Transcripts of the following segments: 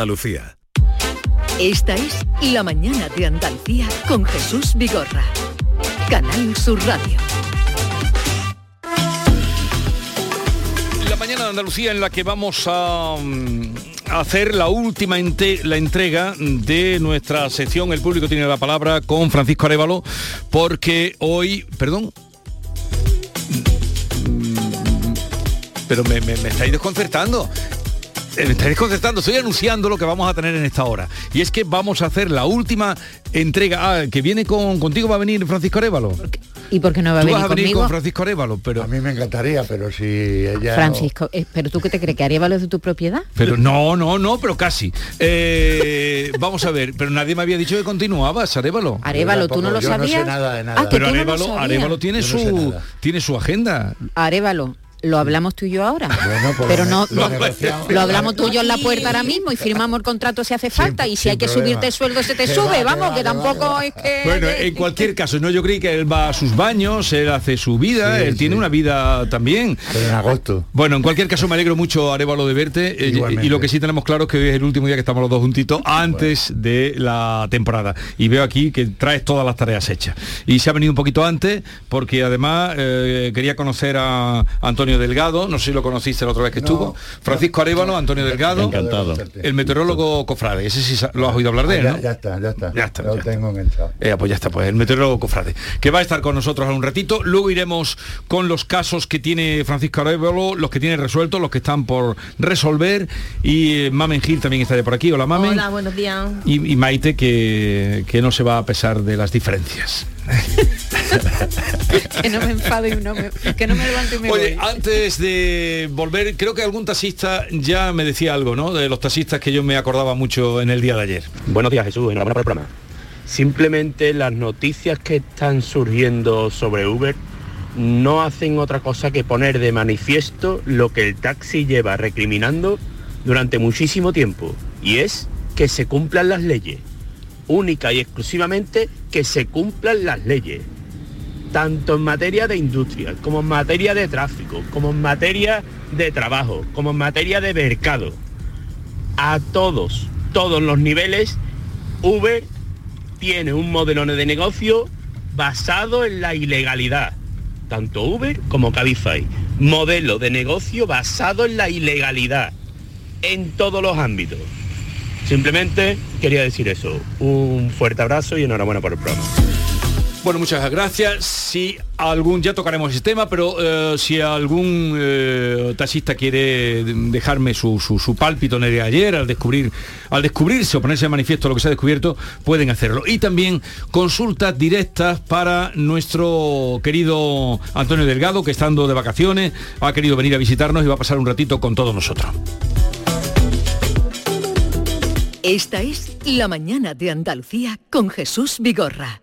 Andalucía. Esta es La Mañana de Andalucía con Jesús Vigorra. Canal Sur Radio. La mañana de Andalucía en la que vamos a, mm, hacer la última ente- la entrega de nuestra sección El público tiene la palabra con Francisco Arevalo porque hoy, perdón. Mm, Pero me, me- me estáis desconcertando. Eh, Me estáis desconcertando, estoy anunciando lo que vamos a tener en esta hora. Y es que vamos a hacer la última entrega. Ah, que viene con contigo va a venir Francisco Arevalo. ¿Y por qué no va a Tú venir vas a venir conmigo? con Francisco Arevalo, pero. A mí me encantaría, pero si ella... Francisco, eh, ¿pero tú qué te crees? ¿Que Arevalo es de tu propiedad? Pero no, no, no, pero casi. Eh, vamos a ver, pero nadie me había dicho que continuabas, Arévalo. Arevalo, ¿tú no lo yo no sé sabías? nada de nada. Ah, que Pero tú no lo Arévalo, sabías. Arévalo tiene Yo no sé su tiene su agenda. Arevalo, lo hablamos tú y yo ahora. Bueno, pues pero lo no, lo no- negociamos. lo hablamos tú y yo en la puerta ahora mismo y firmamos el contrato si hace falta y si hay que problema. subirte el sueldo se te Que sube, va, que vamos, va, que que va, tampoco que es que... Bueno, en cualquier caso, no, yo creí que él va a sus baños, él hace su vida, Sí, él tiene una vida también. Pero en agosto. Bueno, en cualquier caso me alegro mucho, Arevalo, de verte. eh, Igualmente. y lo que sí tenemos claro es que hoy es el último día que estamos los dos juntitos antes de la temporada. Y veo aquí que traes todas las tareas hechas. Y se ha venido un poquito antes porque además eh, quería conocer a Antonio Delgado, no sé si lo conociste la otra vez que No. estuvo. Francisco Arevalo, Antonio Delgado, Encantado. el meteorólogo Cofrade. Ese sí lo has oído hablar de él, ya, ¿no? ya está, ya está. Ya está, Lo ya está. tengo enganchado. Eh, pues ya está, pues el meteorólogo Cofrade, que va a estar con nosotros a un ratito. Luego iremos con los casos que tiene Francisco Arevalo, los que tiene resueltos, los que están por resolver. Y eh, Mamen Gil también está por aquí. Hola, Mamen. Hola, buenos días. Y, y Maite, que, que no se va a pesar de las diferencias. que no me enfado y no me, que no me levanto y me Oye, voy. antes de volver, creo que algún taxista ya me decía algo, ¿no? De los taxistas que yo me acordaba mucho en el día de ayer. Buenos días Jesús, enhorabuena por el programa. Simplemente las noticias que están surgiendo sobre Uber no hacen otra cosa que poner de manifiesto lo que el taxi lleva recriminando durante muchísimo tiempo y es que se cumplan las leyes. Única y exclusivamente que se cumplan las leyes. Tanto en materia de industria, como en materia de tráfico, como en materia de trabajo, como en materia de mercado a todos, todos los niveles, Uber tiene un modelo de negocio basado en la ilegalidad. Tanto Uber como Cabify. Modelo de negocio basado en la ilegalidad. En todos los ámbitos. Simplemente quería decir eso. Un fuerte abrazo y enhorabuena por el programa. Bueno, muchas gracias. Si algún, ya tocaremos ese tema, pero eh, si algún eh, taxista quiere dejarme su, su, su pálpito en el de ayer al descubrir, al descubrirse o ponerse de manifiesto lo que se ha descubierto, pueden hacerlo. Y también consultas directas para nuestro querido Antonio Delgado, que estando de vacaciones, ha querido venir a visitarnos y va a pasar un ratito con todos nosotros. Esta es La Mañana de Andalucía con Jesús Vigorra.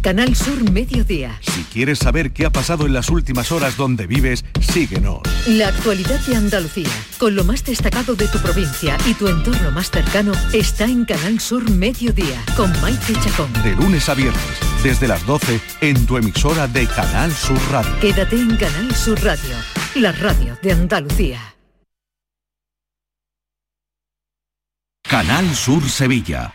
Canal Sur Mediodía. Si quieres saber qué ha pasado en las últimas horas donde vives, síguenos. La actualidad de Andalucía, con lo más destacado de tu provincia y tu entorno más cercano, está en Canal Sur Mediodía, con Maite Chacón. De lunes a viernes, desde las 12, en tu emisora de Canal Sur Radio. Quédate en Canal Sur Radio, la radio de Andalucía. Canal Sur Sevilla.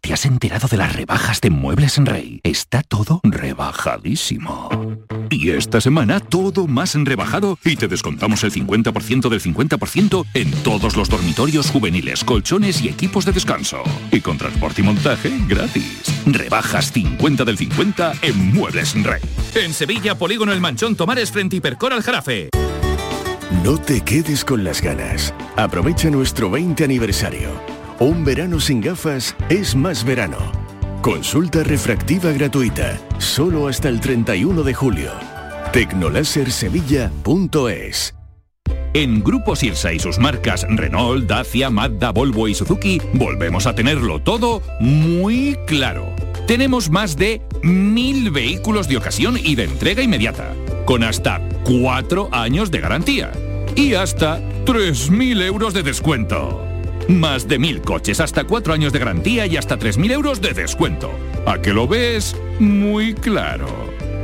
¿Te has enterado de las rebajas de Muebles en Rey? Está todo rebajadísimo. Y esta semana todo más rebajado y te descontamos el 50% del 50% en todos los dormitorios juveniles, colchones y equipos de descanso. Y con transporte y montaje gratis. Rebajas 50 del 50 en Muebles en Rey. En Sevilla, Polígono El Manchón Tomares frente Hipercor al Jarafe. No te quedes con las ganas. Aprovecha nuestro 20 aniversario. Un verano sin gafas es más verano. Consulta refractiva gratuita, solo hasta el 31 de julio. Tecnolasersevilla.es En Grupo Sirsa y sus marcas Renault, Dacia, Mazda, Volvo y Suzuki volvemos a tenerlo todo muy claro. Tenemos más de mil vehículos de ocasión y de entrega inmediata, con hasta cuatro años de garantía y hasta 3.000 euros de descuento. Más de mil coches, hasta cuatro años de garantía y hasta 3.000 euros de descuento. ¿A que lo ves? Muy claro.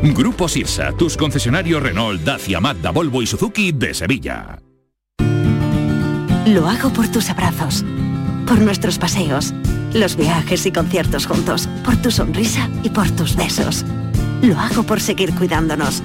Grupo Sirsa, tus concesionarios Renault, Dacia, Mazda, Volvo y Suzuki de Sevilla. Lo hago por tus abrazos, por nuestros paseos, los viajes y conciertos juntos, por tu sonrisa y por tus besos. Lo hago por seguir cuidándonos.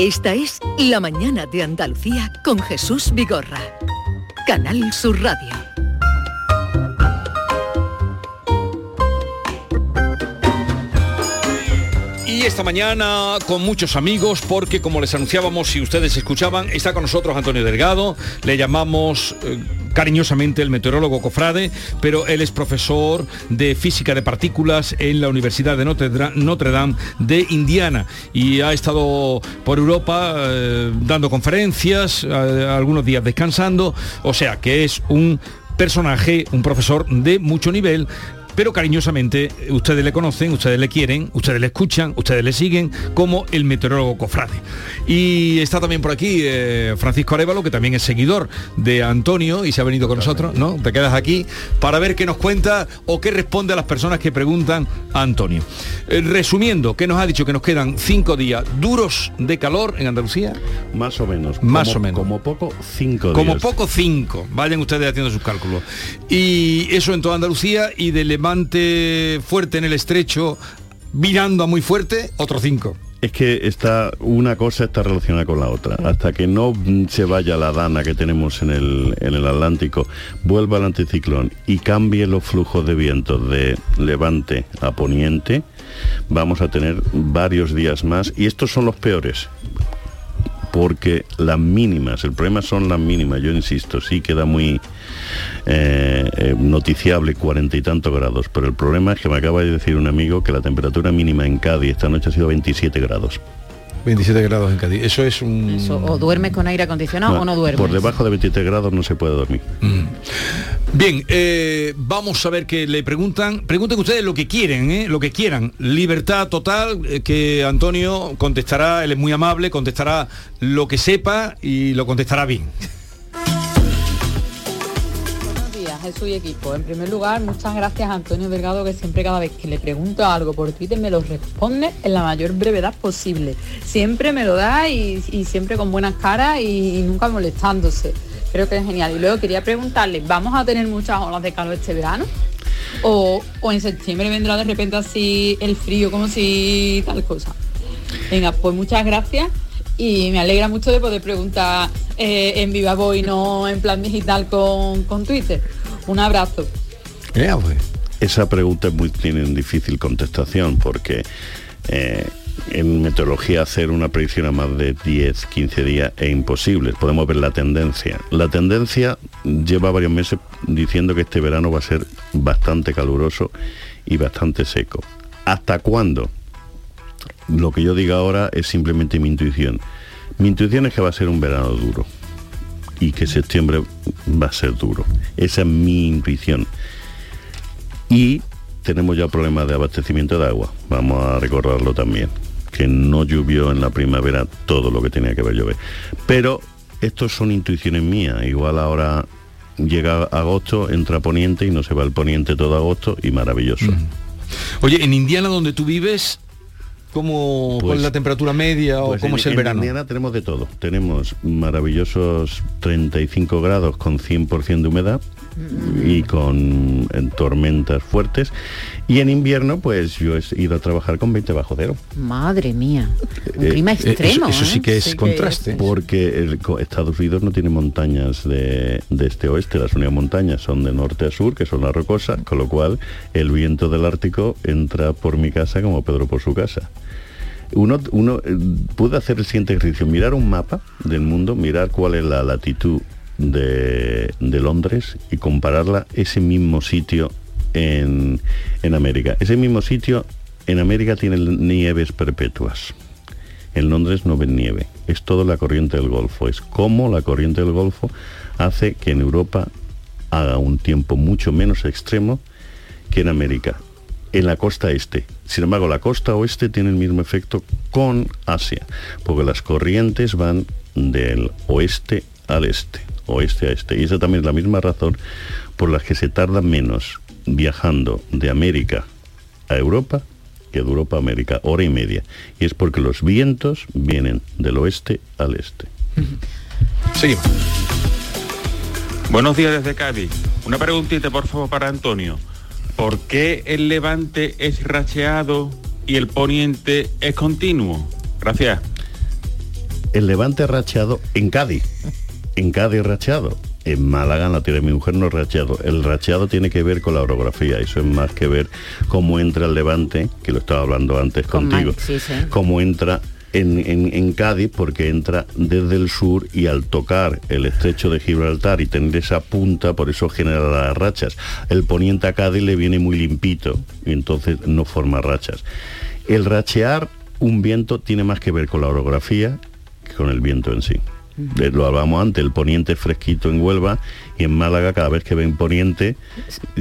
Esta es La Mañana de Andalucía con Jesús Vigorra. Canal Sur Radio. Y esta mañana con muchos amigos porque como les anunciábamos, si ustedes escuchaban, está con nosotros Antonio Delgado, le llamamos eh, cariñosamente el meteorólogo Cofrade, pero él es profesor de física de partículas en la Universidad de Notre Dame de Indiana y ha estado por Europa eh, dando conferencias, eh, algunos días descansando, o sea que es un personaje, un profesor de mucho nivel pero cariñosamente ustedes le conocen, ustedes le quieren, ustedes le escuchan, ustedes le siguen como el meteorólogo Cofrade. Y está también por aquí eh, Francisco Arevalo, que también es seguidor de Antonio y se ha venido con nosotros, ¿no? Te quedas aquí para ver qué nos cuenta o qué responde a las personas que preguntan a Antonio. Eh, resumiendo, ¿qué nos ha dicho? Que nos quedan cinco días duros de calor en Andalucía. Más o menos. Más como, o menos. Como poco, cinco Como días. poco cinco, vayan ustedes haciendo sus cálculos. Y eso en toda Andalucía y de fuerte en el estrecho, virando a muy fuerte, otro cinco. Es que está una cosa está relacionada con la otra. Hasta que no se vaya la dana que tenemos en el, en el Atlántico, vuelva el anticiclón y cambie los flujos de viento de levante a poniente, vamos a tener varios días más y estos son los peores porque las mínimas, el problema son las mínimas, yo insisto, sí queda muy eh, eh, noticiable cuarenta y tantos grados, pero el problema es que me acaba de decir un amigo que la temperatura mínima en Cádiz esta noche ha sido 27 grados. 27 grados en Cádiz. Eso es un... Eso, o duermes con aire acondicionado o no duermes. Por debajo de 27 grados no se puede dormir. Bien, eh, vamos a ver que le preguntan. Pregunten ustedes lo que quieren, ¿eh? lo que quieran. Libertad total, eh, que Antonio contestará, él es muy amable, contestará lo que sepa y lo contestará bien. Jesús y equipo. En primer lugar, muchas gracias a Antonio Delgado, que siempre cada vez que le pregunto algo por Twitter me lo responde en la mayor brevedad posible. Siempre me lo da y, siempre con buenas caras y, nunca molestándose. Creo que es genial. Y luego quería preguntarle, ¿vamos a tener muchas olas de calor este verano? O, o en septiembre vendrá de repente así el frío, como si tal cosa. Venga, pues muchas gracias y me alegra mucho de poder preguntar eh, en viva voz y no en plan digital con, con Twitter. Un abrazo. Esa pregunta es muy, tiene difícil contestación porque eh, en meteorología hacer una predicción a más de 10, 15 días es imposible. Podemos ver la tendencia. La tendencia lleva varios meses diciendo que este verano va a ser bastante caluroso y bastante seco. ¿Hasta cuándo? Lo que yo diga ahora es simplemente mi intuición. Mi intuición es que va a ser un verano duro y que septiembre va a ser duro. Esa es mi intuición. Y tenemos ya problemas de abastecimiento de agua. Vamos a recordarlo también. Que no llovió en la primavera todo lo que tenía que ver llover. Pero estos son intuiciones mías. Igual ahora llega agosto, entra poniente y no se va el poniente todo agosto y maravilloso. Oye, en Indiana donde tú vives, ¿cómo cuál es la temperatura media o Pues cómo en- es el en verano? Indiana tenemos de todo. Tenemos maravillosos 35 grados con 100% de humedad y con tormentas fuertes. Y en invierno, pues yo he ido a trabajar con 20 bajo cero. Madre mía. Un Eh, clima eh, extremo. eso- eso sí ¿eh? que es contraste. Porque el Estados Unidos no tiene montañas de, de este a oeste, las únicas montañas son de norte a sur, que son las rocosas, con lo cual el viento del Ártico entra por mi casa como Pedro por su casa. Uno, uno eh, puede hacer el siguiente ejercicio, mirar un mapa del mundo, mirar cuál es la latitud de, Londres y compararla ese mismo sitio en, en América. Ese mismo sitio en América tiene nieves perpetuas. En Londres no ven nieve. Es todo la corriente del Golfo. Es como la corriente del Golfo hace que en Europa haga un tiempo mucho menos extremo que en América. En la costa este. Sin embargo, la costa oeste tiene el mismo efecto con Asia, porque las corrientes van del oeste al este, oeste a este. Y esa también es la misma razón por la que se tarda menos viajando de América a Europa que de Europa a América, hora y media. Y es porque los vientos vienen del oeste al este. Seguimos. Buenos días desde Cádiz. Una preguntita, por favor, para Antonio. ¿Por qué el levante es racheado y el poniente es continuo? Gracias. El levante racheado en Cádiz. En Cádiz racheado. En Málaga, en la tierra de mi mujer, no es racheado. El racheado tiene que ver con la orografía. Eso es más que ver cómo entra el levante, que lo estaba hablando antes Con contigo. Mike, sí, sí. Cómo entra en, en- en Cádiz, porque entra desde el sur y al tocar el estrecho de Gibraltar y tener esa punta, por eso genera las rachas. El poniente a Cádiz le viene muy limpito y entonces no forma rachas. El rachear un viento tiene más que ver con la orografía que con el viento en sí. Eh, Lo hablábamos antes, el poniente es fresquito en Huelva y en Málaga cada vez que ven poniente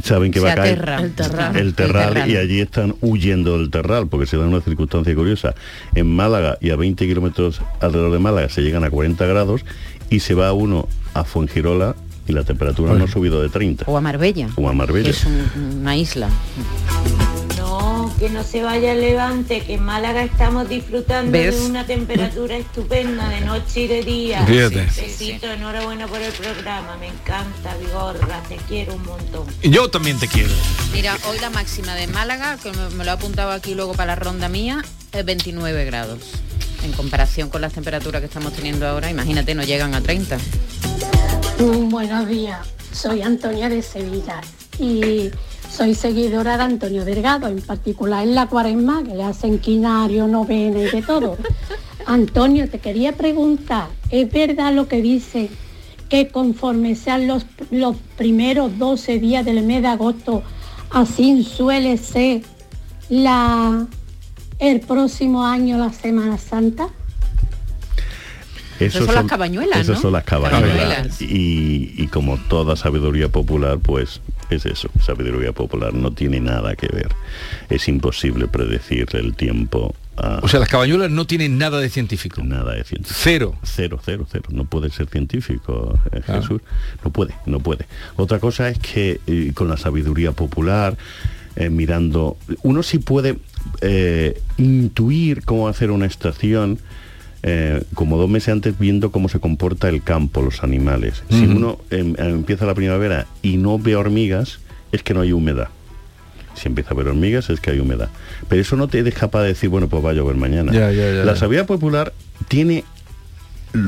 saben que Se va a caer. El terral. el terral El terral. y allí están huyendo del terral porque se da una circunstancia curiosa. En Málaga y a 20 kilómetros alrededor de Málaga se llegan a 40 grados y se va uno a Fuengirola y la temperatura no ha subido de 30. O a Marbella. O a Marbella. que es un- una isla. No, que no se vaya el levante, que en Málaga estamos disfrutando ¿Ves? de una temperatura estupenda de noche y de día. Fíjate. Besito, enhorabuena por el programa, me encanta, Vigorra, te quiero un montón. Yo también te quiero. Mira, hoy la máxima de Málaga, que me, me lo he apuntado aquí luego para la ronda mía, es 29 grados. En comparación con las temperaturas que estamos teniendo ahora, imagínate, no llegan a 30. Mm, Buenos días, soy Antonia de Sevilla y soy seguidora de Antonio Delgado, en particular en la cuaresma, que le hacen quinario, novena y de todo. Antonio, te quería preguntar, ¿es verdad lo que dice que conforme sean los, los primeros 12 días del mes de agosto, así suele ser la, el próximo año la Semana Santa? Esas son las cabañuelas, Esas ¿no? son las cabañuelas. Cabañuelas. Y, y como toda sabiduría popular, pues es eso, sabiduría popular, no tiene nada que ver. Es imposible predecir el tiempo. O sea, las cabañuelas no tienen nada de científico. Nada de científico. Cero. Cero, cero, cero. No puede ser científico, eh. Jesús. No puede, no puede. Otra cosa es que eh, con la sabiduría popular, eh, mirando, uno sí puede intuir cómo hacer una estación. Eh, como dos meses antes viendo cómo se comporta el campo, los animales. Si uno em, empieza la primavera y no ve hormigas, es que no hay humedad. Si empieza a ver hormigas es que hay humedad. Pero eso no te deja para decir, bueno, pues va a llover mañana. Ya, ya, ya, la sabiduría popular tiene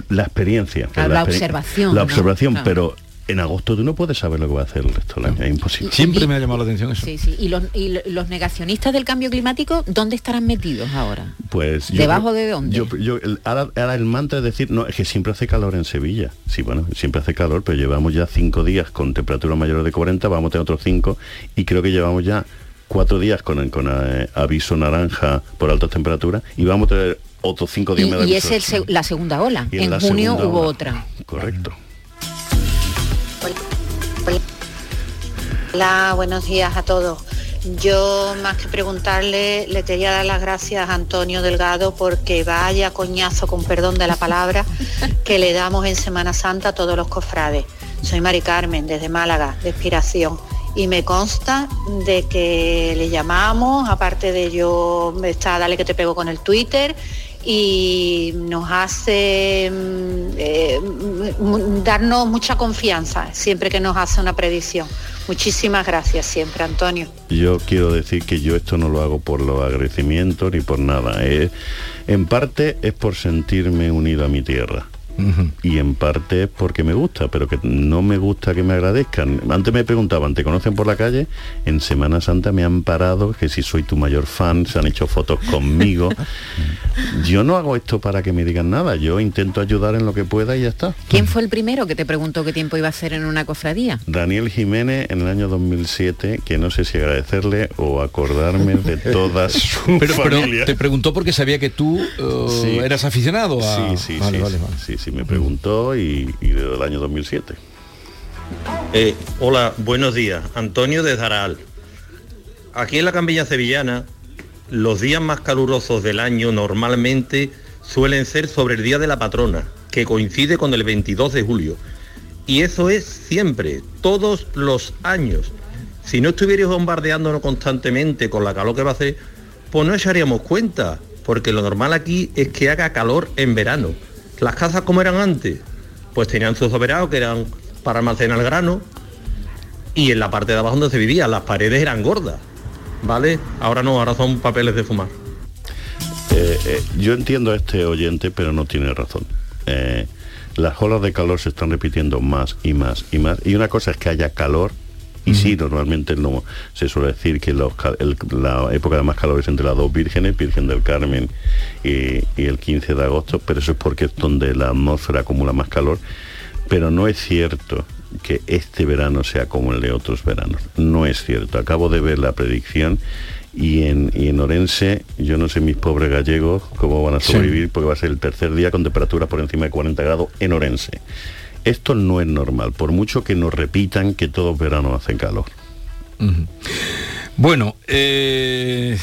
la experiencia. Claro, la observación, La ¿no? observación, Claro. pero en agosto tú no puedes saber lo que va a hacer el resto del año, es imposible. Siempre me ha llamado la atención eso. Sí, sí. ¿Y los, y lo- los negacionistas del cambio climático dónde estarán metidos ahora? Pues ¿Debajo creo- de dónde? Yo, yo- el- ahora, ahora el mantra es decir, no, es que siempre hace calor en Sevilla. Sí, bueno, siempre hace calor, pero llevamos ya cinco días con temperatura mayor de 40, vamos a tener otros cinco, y creo que llevamos ya cuatro días con, con eh, aviso naranja por altas temperaturas, y vamos a tener otros cinco días Y, más de y es el la segunda ola. Y en junio hubo ola. otra. Correcto. Hola, buenos días a todos. Yo más que preguntarle, le quería dar las gracias a Antonio Delgado porque vaya coñazo, con perdón de la palabra, que le damos en Semana Santa a todos los cofrades. Soy Mari Carmen, desde Málaga, de Inspiración. Y me consta de que le llamamos, aparte de yo, está Dale que te pego con el Twitter, y nos hace mm, eh, mm, darnos mucha confianza siempre que nos hace una predicción. Muchísimas gracias siempre, Antonio. Yo quiero decir que yo esto no lo hago por los agradecimientos ni por nada. En parte es por sentirme unido a mi tierra. Y en parte es porque me gusta, pero que no me gusta que me agradezcan. Antes me preguntaban, ¿te conocen por la calle? En Semana Santa me han parado, que si soy tu mayor fan, se han hecho fotos conmigo. yo no hago esto para que me digan nada, yo intento ayudar en lo que pueda y ya está. ¿Quién fue el primero que te preguntó qué tiempo iba a hacer en una cofradía? Daniel Jiménez en el año 2007, que no sé si agradecerle o acordarme de toda su Pero, te preguntó porque sabía que tú eh, Sí. eras aficionado a... Sí, sí, Vale, sí, vale, vale. sí, me preguntó y, desde el año 2007. Eh, hola, buenos días. Antonio de Zaral. Aquí en la Campiña Sevillana, los días más calurosos del año normalmente suelen ser sobre el Día de la Patrona, que coincide con el 22 de julio. Y eso es siempre, todos los años. Si no estuvierais bombardeándonos constantemente con la calor que va a hacer, pues no echaríamos cuenta, porque lo normal aquí es que haga calor en verano. Las casas como eran antes, pues tenían sus operados que eran para almacenar grano y en la parte de abajo donde se vivía las paredes eran gordas, ¿vale? Ahora no, ahora son papeles de fumar. Eh, eh, yo entiendo a este oyente, pero no tiene razón. Eh, las olas de calor se están repitiendo más y más y más. Y una cosa es que haya calor. Y sí, normalmente no se suele decir que los el- la época de más calor es entre las dos vírgenes, Virgen del Carmen y, y el 15 de agosto, pero eso es porque es donde la atmósfera acumula más calor. Pero no es cierto que este verano sea como el de otros veranos. No es cierto. Acabo de ver la predicción y en, y en Orense, yo no sé mis pobres gallegos cómo van a Sí. sobrevivir porque va a ser el tercer día con temperaturas por encima de 40 grados en Orense. Esto no es normal, por mucho que nos repitan que todos veranos hacen calor. Bueno, eh,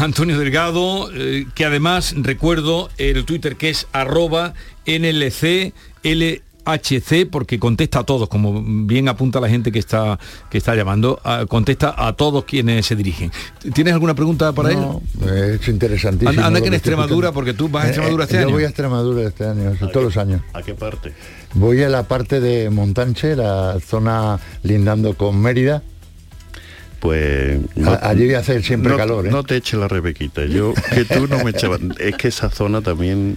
Antonio Delgado, eh, que además recuerdo el Twitter que es arroba NLC LHC porque contesta a todos, como bien apunta la gente que está que está llamando, ah, contesta a todos quienes se dirigen. ¿Tienes alguna pregunta para No, él? Es interesantísimo. Anda, que en Extremadura, porque tú vas a Eh, Extremadura eh, este yo año. voy a Extremadura este año, o sea, todos los años. ¿A qué parte? Voy a la parte de Montanche, la zona lindando con Mérida. Pues allí voy a hacer siempre no, calor, ¿eh? No te eches la rebequita. Yo que tú no me echabas. Es que esa zona también.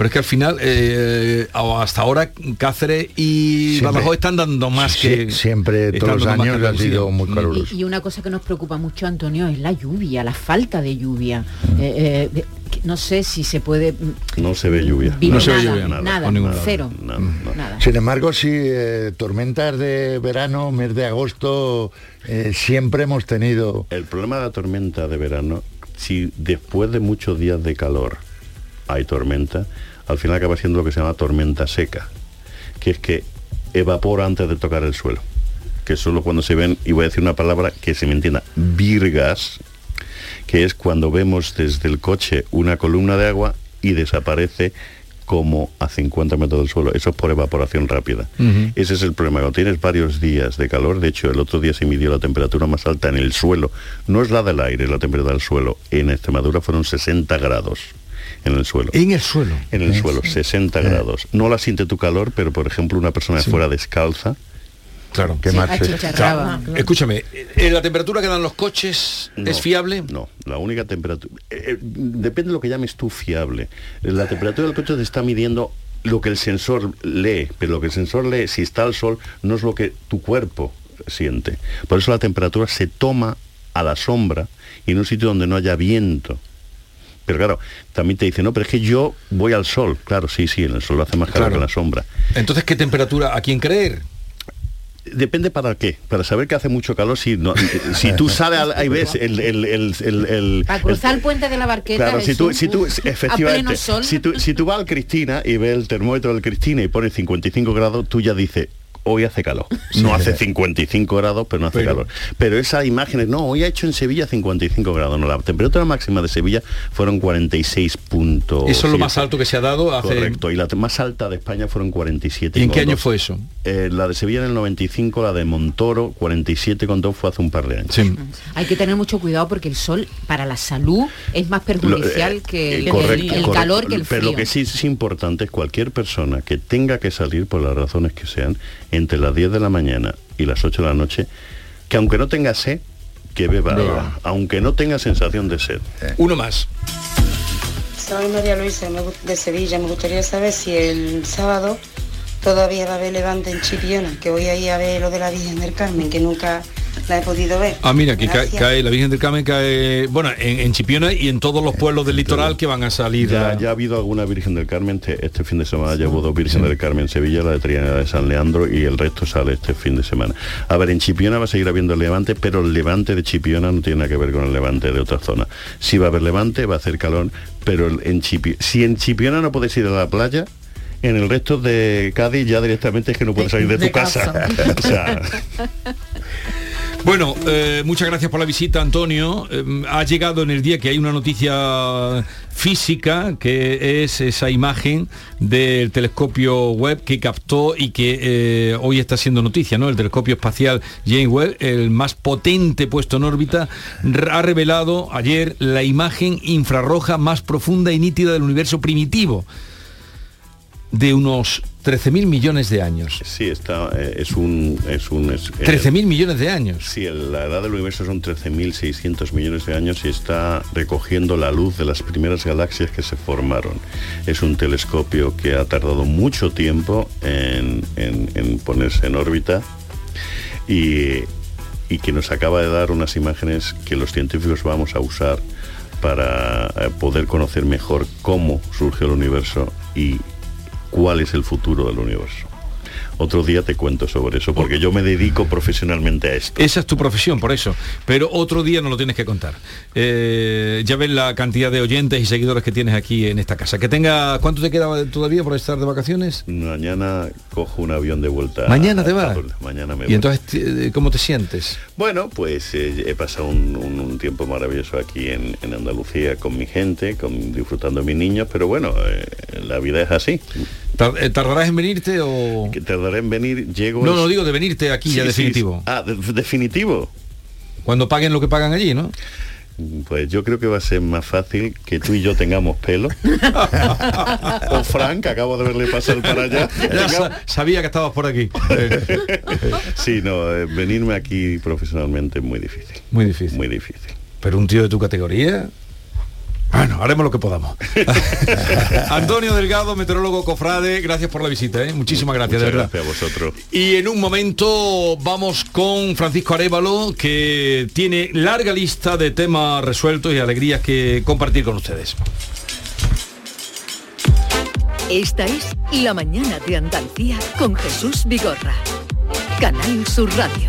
Pero es que al final, eh, hasta ahora Cáceres y Siempre. Badajoz están dando más Sí, que... siempre, todos los años ha sido muy Mm. caluroso. Y, y una cosa que nos preocupa mucho, Antonio, es la lluvia, la falta de lluvia. Mm. Eh, eh, no sé si se puede No se ve lluvia. Vivir No se ve nada, lluvia. nada, Nada, cero. Mm. Sin embargo, sí, eh, tormentas de verano, mes de agosto, eh, siempre hemos tenido... El problema de la tormenta de verano, si después de muchos días de calor hay tormenta, al final acaba siendo lo que se llama tormenta seca, que es que evapora antes de tocar el suelo. Que solo cuando se ven, y voy a decir una palabra que se me entienda, virgas, que es cuando vemos desde el coche una columna de agua y desaparece como a 50 metros del suelo. Eso es por evaporación rápida. Ese es el problema. Cuando tienes varios días de calor, de hecho el otro día se midió la temperatura más alta en el suelo. No es la del aire, la temperatura del suelo. En Extremadura fueron 60 grados en el suelo. En el suelo. En el suelo, 60 grados. No la siente tu calor, pero por ejemplo una persona de fuera descalza, Claro. que marche. achicharraba. Escúchame, ¿eh, ¿la temperatura que dan los coches No, es fiable? No, la única temperatura... eh, eh, depende de lo que llames tú fiable. La temperatura del coche te está midiendo lo que el sensor lee, pero lo que el sensor lee, si está al sol, no es lo que tu cuerpo siente. Por eso la temperatura se toma a la sombra y en un sitio donde no haya viento. Pero claro, también te dice, no, pero es que yo voy al sol. Claro, sí, sí, en el sol hace más calor Claro. que en la sombra. Entonces, ¿qué temperatura? ¿A quién creer? Depende para qué. Para saber que hace mucho calor, si, no, si tú sales al- ahí ves el, el, el, el- el- Para cruzar el puente de la barqueta. Claro, si tú, si tú, efectivamente, A pleno sol. si tú, si tú vas al Cristina y ves el termómetro del Cristina y pone 55 grados, tú ya dices, hoy hace calor. No hace 55 grados, pero no hace calor. Pero esas imágenes, no, hoy ha hecho en Sevilla 55 grados. No, la temperatura máxima de Sevilla fueron 46 puntos. Eso es lo más alto que se ha dado hace... Correcto, y la más alta de España fueron 47. ¿Y en qué año fue eso? Eh, la de Sevilla en el 95, la de Montoro 47,2 fue hace un par de años. Hay que tener mucho cuidado porque el sol para la salud es más perjudicial Lo- eh, que el, correcto, el correcto. calor que el Pero frío. lo que sí es importante es cualquier persona que tenga que salir por las razones que sean entre las 10 de la mañana y las 8 de la noche, que aunque no tenga sed, que beba agua, aunque no tenga sensación de sed. Uno más. Soy María Luisa de Sevilla. Me gustaría saber si el sábado todavía va a haber levante en Chipiona, que voy a ir a ver lo de la Virgen del Carmen, que nunca la he podido ver. Ah, mira, que cae, la Virgen del Carmen cae, bueno, en, en Chipiona y en todos los pueblos del litoral que van a salir. Ya, a- ya ha habido alguna Virgen del Carmen, este, este fin de semana ya hubo dos Virgen del Carmen en Sevilla, la de Triana de San Leandro y el resto sale este fin de semana. A ver, en Chipiona va a seguir habiendo el levante, pero el levante de Chipiona no tiene nada que ver con el levante de otra zona. Si va a haber levante, va a hacer calor, pero en Chipi- si en Chipiona no puedes ir a la playa, en el resto de Cádiz ya directamente es que no puedes salir de tu casa. casa. O sea, Bueno, eh, muchas gracias por la visita, Antonio. Eh, ha llegado en el día que hay una noticia física, que es esa imagen del telescopio Webb que captó y que eh, hoy está siendo noticia, ¿no? El telescopio espacial James Webb, el más potente puesto en órbita, ha revelado ayer la imagen infrarroja más profunda y nítida del universo primitivo de unos 13.000 millones de años. sí, está, eh, es un... Es un es- eh, 13.000 millones de años. Sí, el- la edad del universo son 13.600 millones de años y está recogiendo la luz de las primeras galaxias que se formaron. Es un telescopio que ha tardado mucho tiempo en, en- en ponerse en órbita y, y que nos acaba de dar unas imágenes que los científicos vamos a usar para eh, poder conocer mejor cómo surgió el universo y cuál es el futuro del universo. Otro día te cuento sobre eso, porque yo me dedico profesionalmente a esto. Esa es tu profesión, por eso. Pero otro día no lo tienes que contar. Eh, ya ves la cantidad de oyentes y seguidores que tienes aquí en esta casa. Que tenga, ¿cuánto te queda todavía por estar de vacaciones? Mañana cojo un avión de vuelta. Mañana te vas. Mañana me Y voy. entonces, eh, ¿cómo te sientes? Bueno, pues eh, he pasado un, un- un tiempo maravilloso aquí en, en Andalucía con mi gente, con, disfrutando de mis niños, pero bueno, eh, la vida es así. Tar- ¿Tardarás en venirte o...? Que tardaré en venir, llego... No, en- no digo de venirte aquí ya Sí, definitivo. sí. Ah, de- definitivo. Cuando paguen lo que pagan allí, ¿no? Pues yo creo que va a ser más fácil que tú y yo tengamos pelo. o Frank, acabo de verle pasar para allá. Ya sa- sabía que estabas por aquí. sí, no, eh, venirme aquí profesionalmente es muy difícil. Muy difícil. Muy difícil. Pero un tío de tu categoría... Bueno, haremos lo que podamos. Antonio Delgado, meteorólogo cofrade, gracias por la visita, ¿eh? muchísimas gracias, Muchas de verdad. gracias a vosotros. Y en un momento vamos con Francisco Arevalo, que tiene larga lista de temas resueltos y alegrías que compartir con ustedes. Esta es La Mañana de Andalucía con Jesús Vigorra. Canal Sur Radio.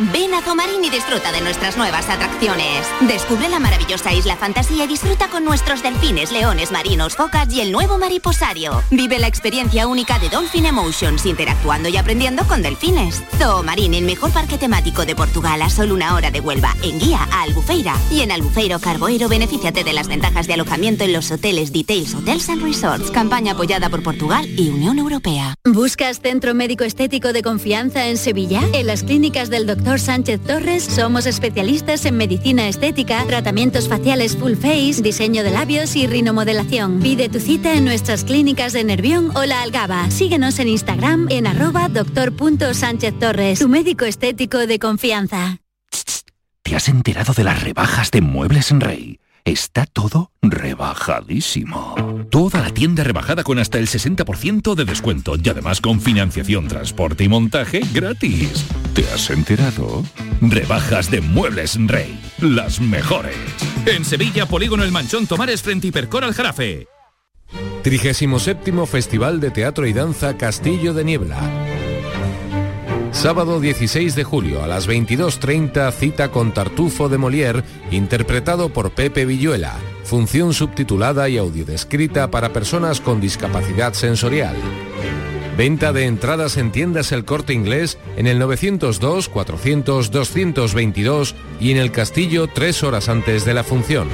Ven a Zomarín y disfruta de nuestras nuevas atracciones. Descubre la maravillosa isla fantasía y disfruta con nuestros delfines, leones marinos, focas y el nuevo mariposario. Vive la experiencia única de Dolphin Emotions, interactuando y aprendiendo con delfines. Zoomarín, el mejor parque temático de Portugal a solo una hora de Huelva, en guía a Albufeira. Y en Albufeiro Carboero, benefíciate de las ventajas de alojamiento en los hoteles Details Hotels and Resorts. Campaña apoyada por Portugal y Unión Europea. ¿Buscas centro médico estético de confianza en Sevilla? En las clínicas del Dr. Sánchez Torres somos especialistas en medicina estética, tratamientos faciales full face, diseño de labios y rinomodelación. Pide tu cita en nuestras clínicas de Nervión o La Algaba. Síguenos en Instagram en arroba doctor.sánchez Torres, tu médico estético de confianza. ¿Te has enterado de las rebajas de Muebles en Rey? Está todo rebajadísimo. Toda la tienda rebajada con hasta el 60% de descuento y además con financiación, transporte y montaje gratis. ¿Te has enterado? Rebajas de Muebles Rey. Las mejores. En Sevilla, Polígono El Manchón Tomares frente Hipercor al Jarafe. 37 Festival de Teatro y Danza Castillo de Niebla. Sábado 16 de julio a las 22.30 cita con Tartufo de Molière, interpretado por Pepe Villuela. Función subtitulada y audiodescrita para personas con discapacidad sensorial. Venta de entradas en tiendas El Corte Inglés en el 902 400 222 y en el Castillo tres horas antes de la función.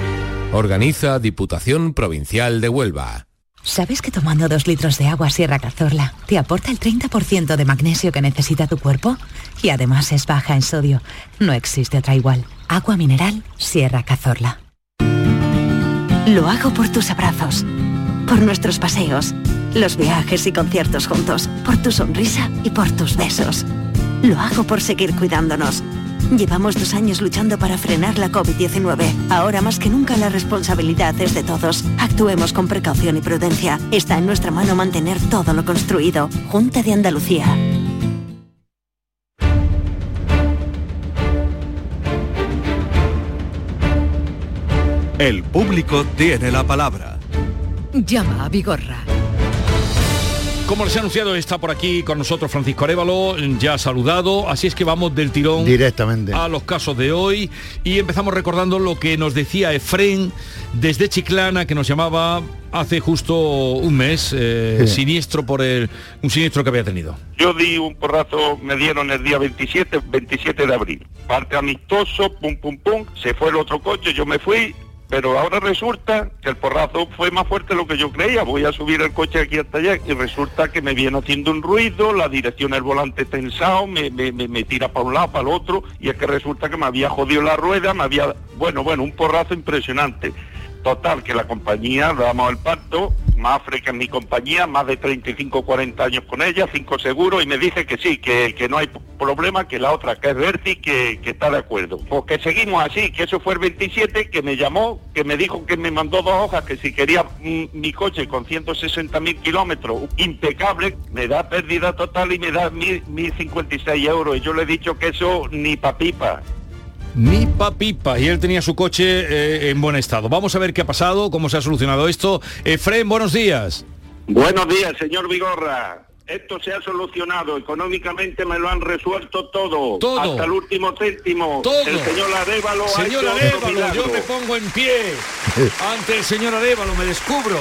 Organiza Diputación Provincial de Huelva. ¿Sabes que tomando dos litros de agua Sierra Cazorla te aporta el 30% de magnesio que necesita tu cuerpo? Y además es baja en sodio. No existe otra igual. Agua mineral Sierra Cazorla. Lo hago por tus abrazos, por nuestros paseos, los viajes y conciertos juntos, por tu sonrisa y por tus besos. Lo hago por seguir cuidándonos. Llevamos dos años luchando para frenar la COVID-19. Ahora más que nunca la responsabilidad es de todos. Actuemos con precaución y prudencia. Está en nuestra mano mantener todo lo construido. Junta de Andalucía. El público tiene la palabra. Llama a Vigorra. Como les he anunciado, está por aquí con nosotros Francisco Arevalo, ya saludado, así es que vamos del tirón Directamente. a los casos de hoy y empezamos recordando lo que nos decía Efren desde Chiclana que nos llamaba hace justo un mes, eh, Sí. siniestro por el, un siniestro que había tenido. Yo di un porrazo, me dieron el día 27, 27 de abril. Parte amistoso, pum, pum, pum, se fue el otro coche, yo me fui, pero ahora resulta que el porrazo fue más fuerte de lo que yo creía. Voy a subir el coche aquí hasta allá y resulta que me viene haciendo un ruido, la dirección del volante tensado, me, me, me, tira para un lado, para el otro, y es que resulta que me había jodido la rueda, me había, bueno, bueno, un porrazo impresionante. Total, que la compañía, damos el pacto, Mafre, que es mi compañía, más de 35, 40 años con ella, cinco seguros, y me dice que sí, que, que no hay problema, que la otra, que es Berti, que, que está de acuerdo. Porque seguimos así, que eso fue el 27, que me llamó, que me dijo que me mandó dos hojas, que si quería mi coche con 160 mil kilómetros, impecable, me da pérdida total y me da mil, 1.056 euros. Y yo le he dicho que eso ni pa' pipa. Ni pa pipa y él tenía su coche eh, en buen estado. Vamos a ver qué ha pasado, cómo se ha solucionado esto. Efren, buenos días. Buenos días, señor Vigorra. Esto se ha solucionado, económicamente me lo han resuelto todo, Todo. hasta el último céntimo. Todo. El señor Arevalo Señor milagro. yo me pongo en pie ante el señor Arévalo, me descubro.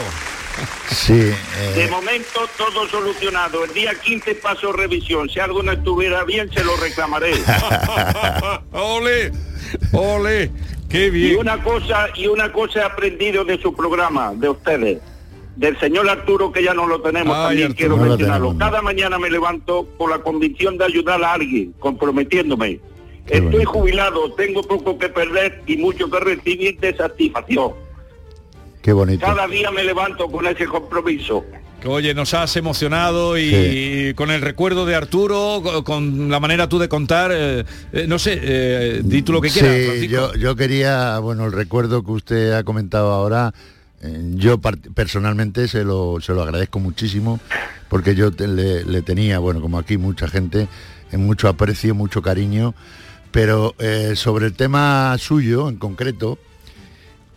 Sí, De eh, momento todo solucionado. El día 15 paso revisión. Si algo no estuviera bien, se lo reclamaré. ole, ole, qué Y bien. una cosa, y una cosa he aprendido de su programa, de ustedes. Del señor Arturo, que ya no lo tenemos, Ay, también Arturo. quiero No mencionarlo. tenemos, no. Cada mañana me levanto con la convicción de ayudar a alguien, comprometiéndome. Qué Estoy bonito. jubilado, tengo poco que perder y mucho que recibir de satisfacción. Qué bonito. Cada día me levanto con ese compromiso. Oye, nos has emocionado y, Sí. con el recuerdo de Arturo, co- con la manera tú de contar, eh, eh, no sé, eh, di tú lo que quieras, Sí, Francisco. yo, yo quería, bueno, el recuerdo que usted ha comentado ahora, eh, yo personalmente se lo, se lo agradezco muchísimo, porque yo te- le, le tenía, bueno, como aquí mucha gente, en mucho aprecio, mucho cariño, pero eh, sobre el tema suyo en concreto,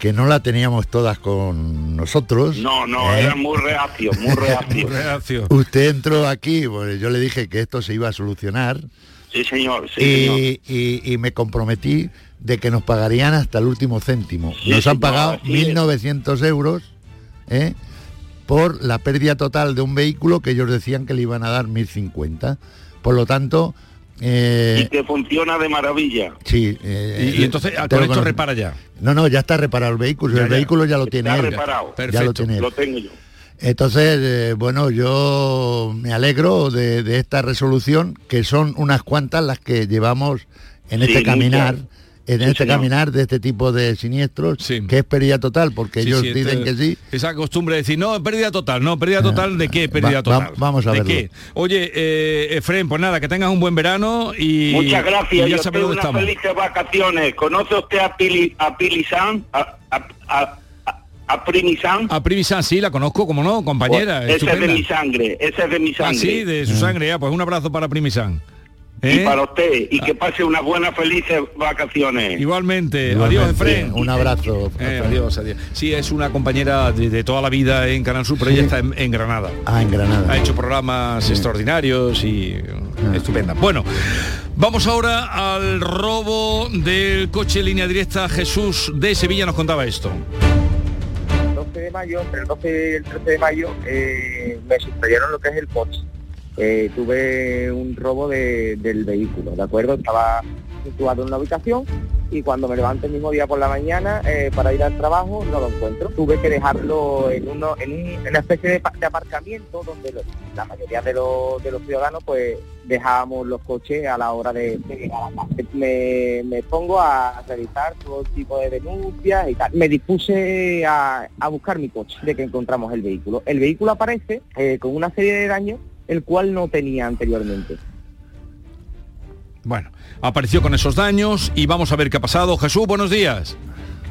que no la teníamos todas con nosotros. No, no, ¿eh? era muy reacio, muy reacio. Reacio. Usted entró aquí, pues yo le dije que esto se iba a solucionar Sí, señor, sí, señor. y, y- y me comprometí de que nos pagarían hasta el último céntimo. Sí, nos han señor, pagado es. 1.900 euros ¿eh? por la pérdida total de un vehículo que ellos decían que le iban a dar 1.050. Por lo tanto, eh, y que funciona de maravilla. sí. eh, Y, y entonces con esto conozco. repara ya. No, no, ya está reparado el vehículo. Ya, el ya. vehículo ya lo tiene Está reparado. Ya lo Perfecto. tiene. Lo tengo yo. Entonces, eh, bueno, yo me alegro de, de esta resolución, que son unas cuantas las que llevamos en Sí, este caminar, muchas. En Sí, este señor. caminar de este tipo de siniestros, Sí. que es pérdida total, porque Sí, ellos sí, dicen este- que sí. Esa costumbre de decir, no, pérdida total, no, pérdida total, ¿de qué? Pérdida Va- va- total. vamos a ¿De verlo. qué? Oye, eh, Efren, pues nada, que tengas un buen verano y... Muchas gracias. y ya Yo sabes tengo dónde unas estamos. felices vacaciones. ¿Conoce usted a Pili, a Pili San? A, a, a, a- a Primi San? A Primi San, sí, la conozco, como no, compañera. Pues, esa es de mi sangre, esa es de mi Ah, sangre. sí, de su sangre, ya, pues un abrazo para Primi San. Y ¿Eh? para usted, y que pase unas buenas, felices vacaciones. Igualmente. Igualmente. Adiós, Efren. Un abrazo. Eh, adiós, adiós. Sí, es una compañera de, de toda la vida en Canal Sur, pero ella está en, en Granada. Ah, en Granada. Ha hecho programas extraordinarios y Ah. estupenda. Bueno, vamos ahora al robo del coche línea directa. Jesús de Sevilla nos contaba esto. el 12 de mayo, entre el 12 y el 13 de mayo, eh, me sustrayeron lo que es el coche. Eh, tuve un robo de- del vehículo, ¿de acuerdo? Estaba situado en una habitación y cuando me levanto el mismo día por la mañana eh, para ir al trabajo no lo encuentro. Tuve que dejarlo en, uno, en, un- en una especie de, pa- de aparcamiento donde la mayoría de los ciudadanos pues dejábamos los coches a la hora de, de llegar a casa. Me, me pongo a realizar todo tipo de denuncias y tal. Me dispuse a, a buscar mi coche de que encontramos el vehículo. El vehículo aparece eh, con una serie de daños el cual no tenía anteriormente. Bueno, apareció con esos daños y vamos a ver qué ha pasado. Jesús, buenos días.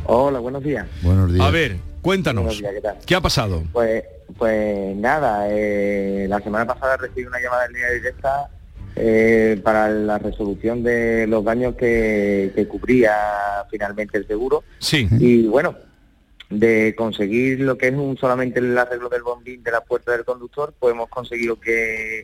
Hola, buenos días. Buenos días. A ver, cuéntanos. Buenos días, ¿qué tal? ¿Qué ha pasado? Pues, pues nada, eh, la semana pasada recibí una llamada en línea directa eh, para la resolución de los daños que, que cubría finalmente el seguro. Sí. Y bueno, de conseguir lo que es un solamente el arreglo del bombín de la puerta del conductor, pues hemos conseguido que,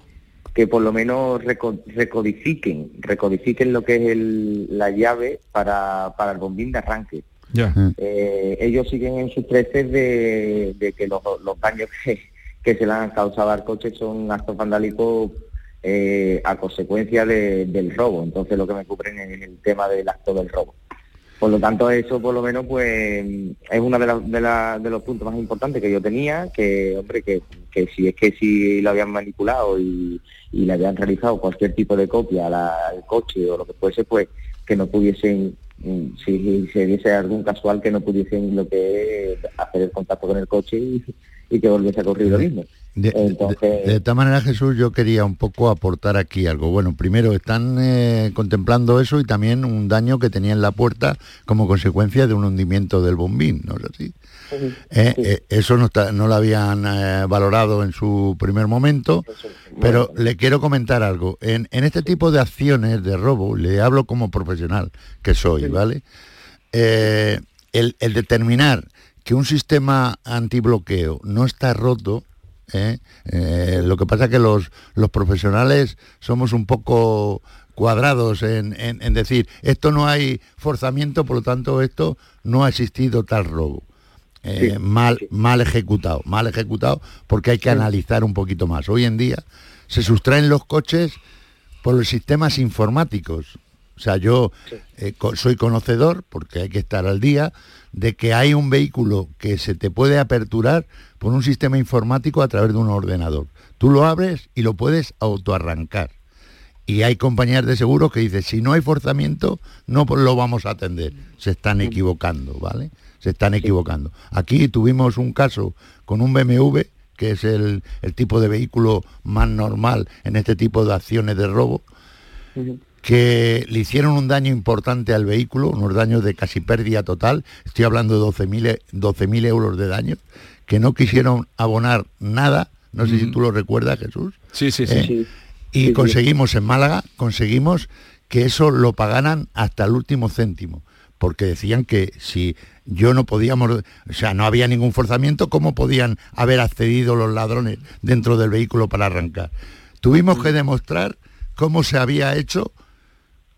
que por lo menos reco- recodifiquen, recodifiquen lo que es el- la llave para, para el bombín de arranque. Ya. Eh, ellos siguen en sus treces de, de que los, los daños que, que se le han causado al coche son actos vandálicos eh, a consecuencia de- del robo. Entonces lo que me cubren es el tema del acto del robo. Por lo tanto, eso por lo menos pues es uno de, la- de, la- de los puntos más importantes que yo tenía, que hombre, que, que si es que si lo habían manipulado y, y le habían realizado cualquier tipo de copia al coche o lo que fuese, pues que no pudiesen, mm, si se diese algún casual, que no pudiesen lo que es hacer el contacto con el coche y, y que volviese a ocurrir lo mismo. De, de- Entonces, de esta manera, Jesús, yo quería un poco aportar aquí algo. Bueno, primero, están eh, contemplando eso y también un daño que tenía en la puerta como consecuencia de un hundimiento del bombín, ¿no es así? Eh, eh, eso no, está- no lo habían valorado en su primer momento, pero le quiero comentar algo. En, en este tipo de acciones de robo, le hablo como profesional que soy, ¿vale? El, el determinar que un sistema antibloqueo no está roto, ¿eh? Eh, lo que pasa es que los, los profesionales somos un poco cuadrados en, en- en decir, esto no hay forzamiento, por lo tanto esto no ha existido tal robo. Eh, Sí, mal, mal ejecutado, mal ejecutado porque hay que analizar un poquito más. Hoy en día se sustraen los coches por los sistemas informáticos. O sea, yo eh, soy conocedor, porque hay que estar al día, de que hay un vehículo que se te puede aperturar por un sistema informático a través de un ordenador. Tú lo abres y lo puedes autoarrancar. Y hay compañías de seguros que dicen, si no hay forzamiento, no lo vamos a atender. Se están equivocando, ¿vale? Se están equivocando. Aquí tuvimos un caso con un BMW, que es el, el tipo de vehículo más normal en este tipo de acciones de robo, que le hicieron un daño importante al vehículo, unos daños de casi pérdida total, estoy hablando de 12.000 12.000 euros de daño, que no quisieron abonar nada, no sé si tú lo recuerdas, Jesús. Sí, sí, sí. ¿eh? Sí. Y conseguimos en Málaga, conseguimos que eso lo pagaran hasta el último céntimo, porque decían que si yo no podíamos, o sea, no había ningún forzamiento, ¿cómo podían haber accedido los ladrones dentro del vehículo para arrancar? Tuvimos que demostrar cómo se había hecho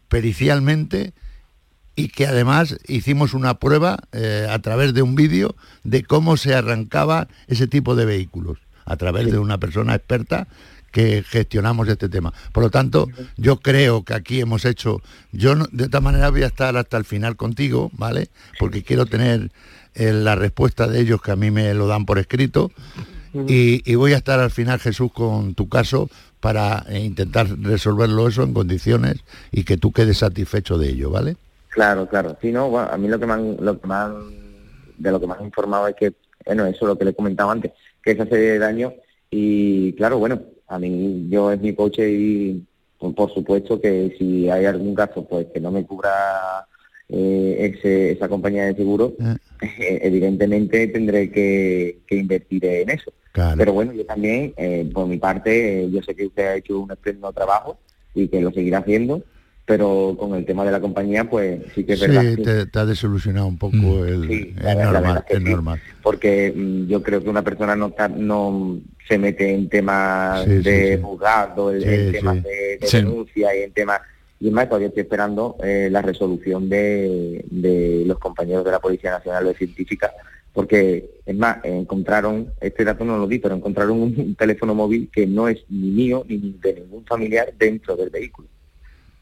pericialmente y que además hicimos una prueba eh, a través de un vídeo de cómo se arrancaba ese tipo de vehículos, a través de una persona experta que gestionamos este tema. Por lo tanto, yo creo que aquí hemos hecho, yo no- de esta manera voy a estar hasta el final contigo, ¿vale? Porque quiero tener eh, la respuesta de ellos que a mí me lo dan por escrito. Y, y voy a estar al final, Jesús, con tu caso para eh, intentar resolverlo eso en condiciones y que tú quedes satisfecho de ello, ¿vale? Claro, claro. Sí, no, bueno, a mí lo que me han, lo que me han- de lo que me han informado es que, bueno, eso es lo que le comentaba antes, que esa serie de daños y claro, bueno, a mí yo es mi coche y por, por supuesto que si hay algún gasto pues que no me cubra eh, ese- esa compañía de seguro, eh, evidentemente tendré que, que invertir en eso. Pero bueno, yo también, eh, por mi parte, eh, yo sé que usted ha hecho un espléndido trabajo y que lo seguirá haciendo, pero con el tema de la compañía, pues sí que es verdad. Sí, te, te ha desilusionado un poco el, Sí, es la verdad- la normal, verdad que es sí. normal. porque mm, yo creo que una persona no ta- no se mete en temas Sí, sí, de sí. juzgado, en, Sí, en sí. temas de, de Sí. denuncia y en temas y más todavía estoy esperando eh, la resolución de, de los compañeros de la Policía Nacional de Científica porque es más encontraron este dato no lo di pero encontraron un, un teléfono móvil que no es ni mío ni de ningún familiar dentro del vehículo.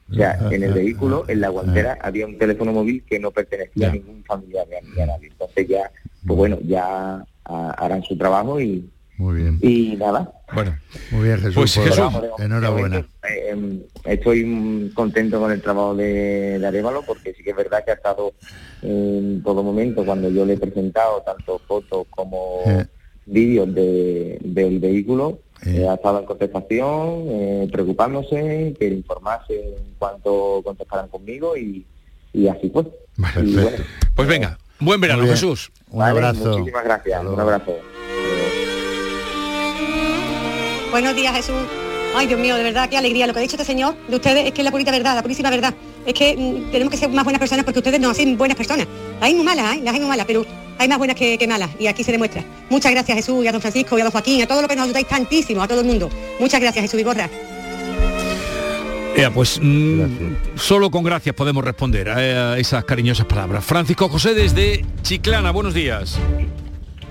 O sea, Ah, en el vehículo, en la guantera, había un teléfono móvil que no pertenecía a ningún familiar ni a- nadie. Entonces ya, pues bueno, ya ah, harán su trabajo y, Muy bien. y nada. Bueno, Muy bien, Jesús. Pues, pues, Jesús, enhorabuena. Eh, em, estoy contento con el trabajo de, de Arevalo porque sí que es verdad que ha estado en todo momento cuando yo le he presentado tanto fotos como Eh. vídeos de, del vehículo, eh, ha estado en contestación, eh, preocupándose, quiere informarse en cuanto contestarán conmigo y, y así fue. Y bueno, Pues venga, buen verano. Jesús. Un vale, abrazo. Muchísimas gracias. Un abrazo. Buenos días, Jesús. Ay, Dios mío, de verdad, qué alegría. Lo que ha dicho este señor de ustedes es que es la purita verdad, la purísima verdad. Es que mm, tenemos que ser más buenas personas porque ustedes no hacen buenas personas. Hay muy malas, ¿eh? Las hay muy malas, pero hay más buenas que, que malas. Y aquí se demuestra. Muchas gracias, Jesús, y a don Francisco, y a don Joaquín, a todo lo que nos ayudáis tantísimo, a todo el mundo. Muchas gracias, Jesús Vigorra. Ea, pues mm, solo con gracias podemos responder a, a esas cariñosas palabras. Francisco José desde Chiclana, buenos días.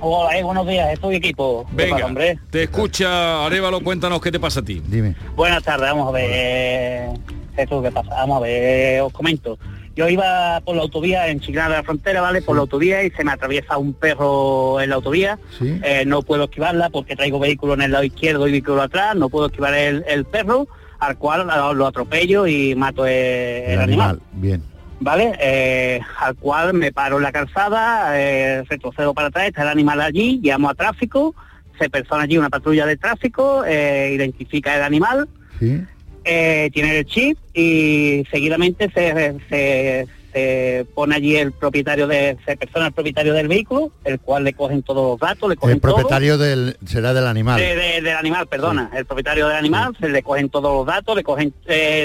Hola, eh, buenos días, estoy equipo. ¿Qué Venga, pasa, hombre? te escucha Arevalo, cuéntanos qué te pasa a ti. Dime. Buenas tardes, vamos a ver. eh, Jesús, ¿qué pasa? Vamos a ver, os comento. Yo iba por la autovía en Chiclana de la Frontera, ¿vale? Por la autovía y se me atraviesa un perro en la autovía. Sí. Eh, no puedo esquivarla porque traigo vehículo en el lado izquierdo y vehículo atrás. No puedo esquivar el, el perro, al cual lo, lo atropello y mato el, El animal. animal, bien. ¿Vale? Eh, al cual me paro en la calzada, eh, retrocedo para atrás, está el animal allí, llamo a tráfico, se persona allí una patrulla de tráfico, eh, identifica el animal, Sí. eh, tiene el chip y seguidamente se, se- se pone allí el propietario de, se persona el propietario del vehículo, el cual le cogen todos los datos, le cogen El todo. propietario del será del animal. De- de- del animal, perdona, el propietario del animal, se le cogen todos los datos, le cogen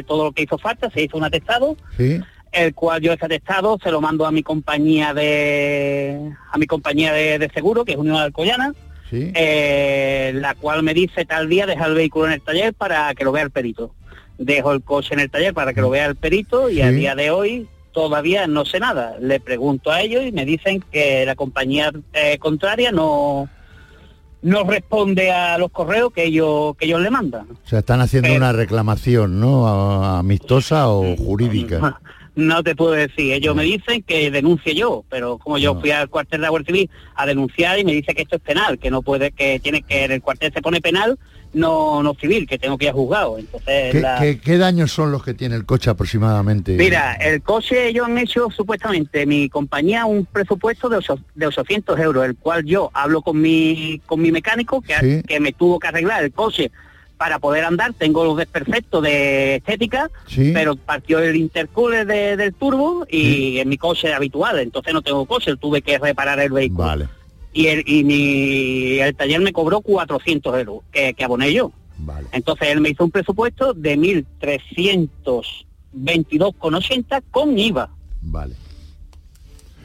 todo lo que hizo falta, se hizo un atestado, Sí. El cual yo ese atestado se lo mando a mi compañía de a mi compañía de, de seguro, que es Unión Alcoyana, Sí. eh, la cual me dice tal día deja el vehículo en el taller para que lo vea el perito. Dejo el coche en el taller para que lo vea el perito y a día de hoy todavía no sé nada. Le pregunto a ellos y me dicen que la compañía eh, contraria no no responde a los correos que ellos que ellos le mandan. O sea, están haciendo Pero- una reclamación, ¿no? Amistosa o jurídica. No te puedo decir, ellos me dicen que denuncie yo, pero como yo fui al cuartel de la Guardia Civil a denunciar y me dice que esto es penal, que no puede, que tiene que en el cuartel se pone penal, no no civil, que tengo que ir a juzgado. Entonces, ¿Qué, la- qué- qué daños son los que tiene el coche aproximadamente? mira, el coche ellos han hecho supuestamente mi compañía un presupuesto de, ocho- de 800 euros, el cual yo hablo con mi con mi mecánico que, Sí. que me tuvo que arreglar el coche para poder andar. Tengo los desperfectos de estética, Sí. pero partió el intercooler de- del turbo y en mi coche habitual, entonces no tengo coche, tuve que reparar el vehículo. Vale, Y el, y mi, el taller me cobró 400 euros, que, que aboné yo. vale. Entonces él me hizo un presupuesto de 1.322,80 con IVA. Vale.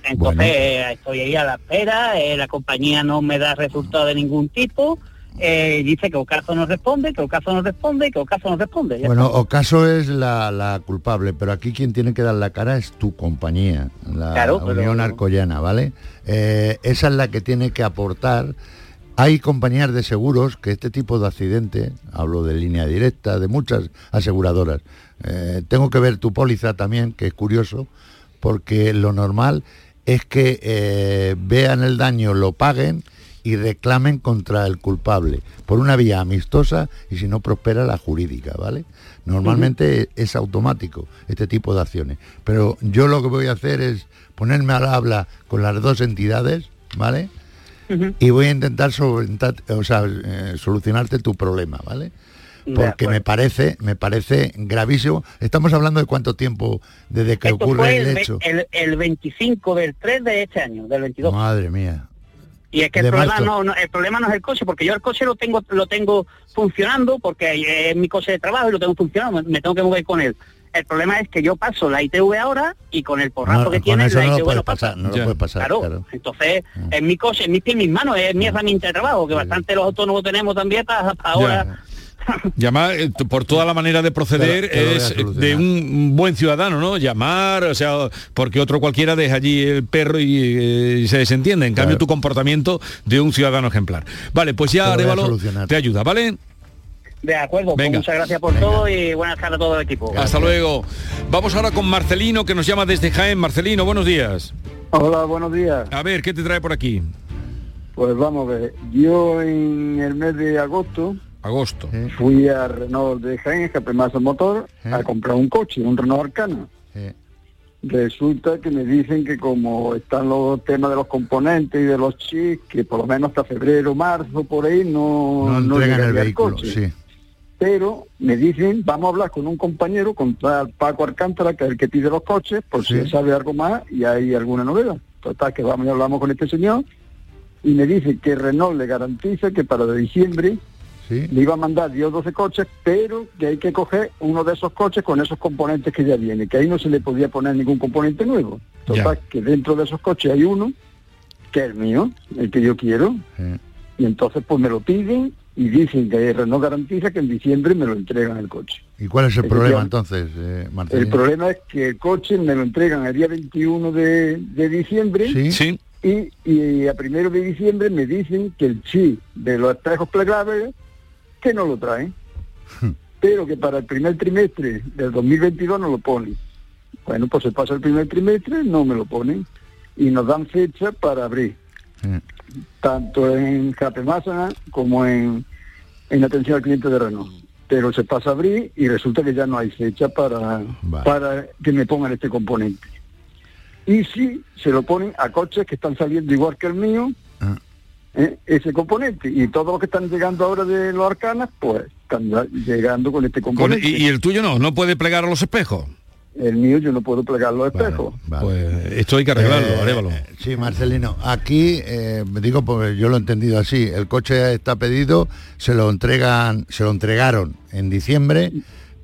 Entonces Bueno. eh, estoy ahí a la espera, eh, la compañía no me da resultado de ningún tipo, eh, dice que Ocaso no responde, que Ocaso no responde, que Ocaso no responde. Bueno. Ocaso es la, la culpable, pero aquí quien tiene que dar la cara es tu compañía, la Claro, pero- Unión Arcollana, ¿vale? Eh, esa es la que tiene que aportar. Hay compañías de seguros que este tipo de accidentes, hablo de línea directa, de muchas aseguradoras, eh, tengo que ver tu póliza también, que es curioso, porque lo normal es que eh, vean el daño, lo paguen y reclamen contra el culpable por una vía amistosa y si no prospera la jurídica, ¿vale? Normalmente es automático este tipo de acciones, pero yo lo que voy a hacer es ponerme al habla con las dos entidades, ¿vale? Y voy a intentar solventar- o sea, eh, solucionarte tu problema, ¿vale? Porque me parece, me parece gravísimo. Estamos hablando de cuánto tiempo desde que Esto ocurre fue el hecho. el, el 25 del 3 de este año, del 22. Madre mía. Y es que el problema no, no- el problema no es el coche, porque yo el coche lo tengo lo tengo funcionando, porque es mi coche de trabajo y lo tengo funcionando, me, tengo que mover con él. El problema es que yo paso la ITV ahora y con el porrazo No, que tiene la no lo ITV no pasa. pasar, no lo puedes pasar, Claro, claro. Entonces es mi coche, es mi pie en mis manos, es mi herramienta de trabajo, que bastante los autónomos tenemos también para, para ahora. Llamar eh, por toda la manera de proceder es de un buen ciudadano, ¿no? Llamar, o sea, porque otro cualquiera deja allí el perro y eh, se desentiende. En cambio, Claro. tu comportamiento de un ciudadano ejemplar. Vale, pues ya Arevalo te ayuda, ¿vale? De acuerdo, pues Venga. muchas gracias por todo y buenas tardes a todo el equipo. Hasta luego. Vamos ahora con Marcelino, que nos llama desde Jaén. Marcelino, buenos días. Hola, buenos días. A ver, ¿qué te trae por aquí? Pues vamos a ver, yo en el mes de agosto Agosto. fui a Renault de Jaén, el motor, a comprar un coche, un Renault Arcana. Sí. Resulta que me dicen que como están los temas de los componentes y de los chips, que por lo menos hasta febrero, marzo, por ahí no, No entregan el vehículo, coche. sí. Pero me dicen, vamos a hablar con un compañero, con tal Paco Alcántara, que es el que pide los coches, por si sabe algo más y hay alguna novedad. Total, que vamos y hablamos con este señor y me dice que Renault le garantiza que para diciembre Sí. le iba a mandar 10 o 12 coches, pero que hay que coger uno de esos coches con esos componentes que ya viene, que ahí no se le podía poner ningún componente nuevo. Total, que dentro de esos coches hay uno, que es el mío, el que yo quiero, y entonces pues me lo piden y dicen que Renault garantiza que en diciembre me lo entregan el coche. ¿Y cuál es el problema entonces, eh, Martín? El problema es que el coche me lo entregan el día 21 de, de diciembre Sí. Sí. y, y a primero de diciembre me dicen que el chip de los espejos plegables que no lo traen, pero que para el primer trimestre del 2022 no lo ponen. Bueno, pues se pasa el primer trimestre, no me lo ponen y nos dan fecha para abrir, tanto en Capemasa como en, en atención al cliente de Renault. Pero se pasa a abrir y resulta que ya no hay fecha para, para que me pongan este componente. Y si se lo ponen a coches que están saliendo igual que el mío, ¿eh? ese componente. Y todos los que están llegando ahora de los arcanas, pues están llegando con este Con- componente. y, y el tuyo no, no puede plegar a los espejos. El mío yo no puedo plegar los espejos. Pues esto hay que arreglarlo, Eh, Arévalo. Sí, Marcelino, aquí eh, digo porque yo lo he entendido así, el coche está pedido, se lo entregan, se lo entregaron en diciembre,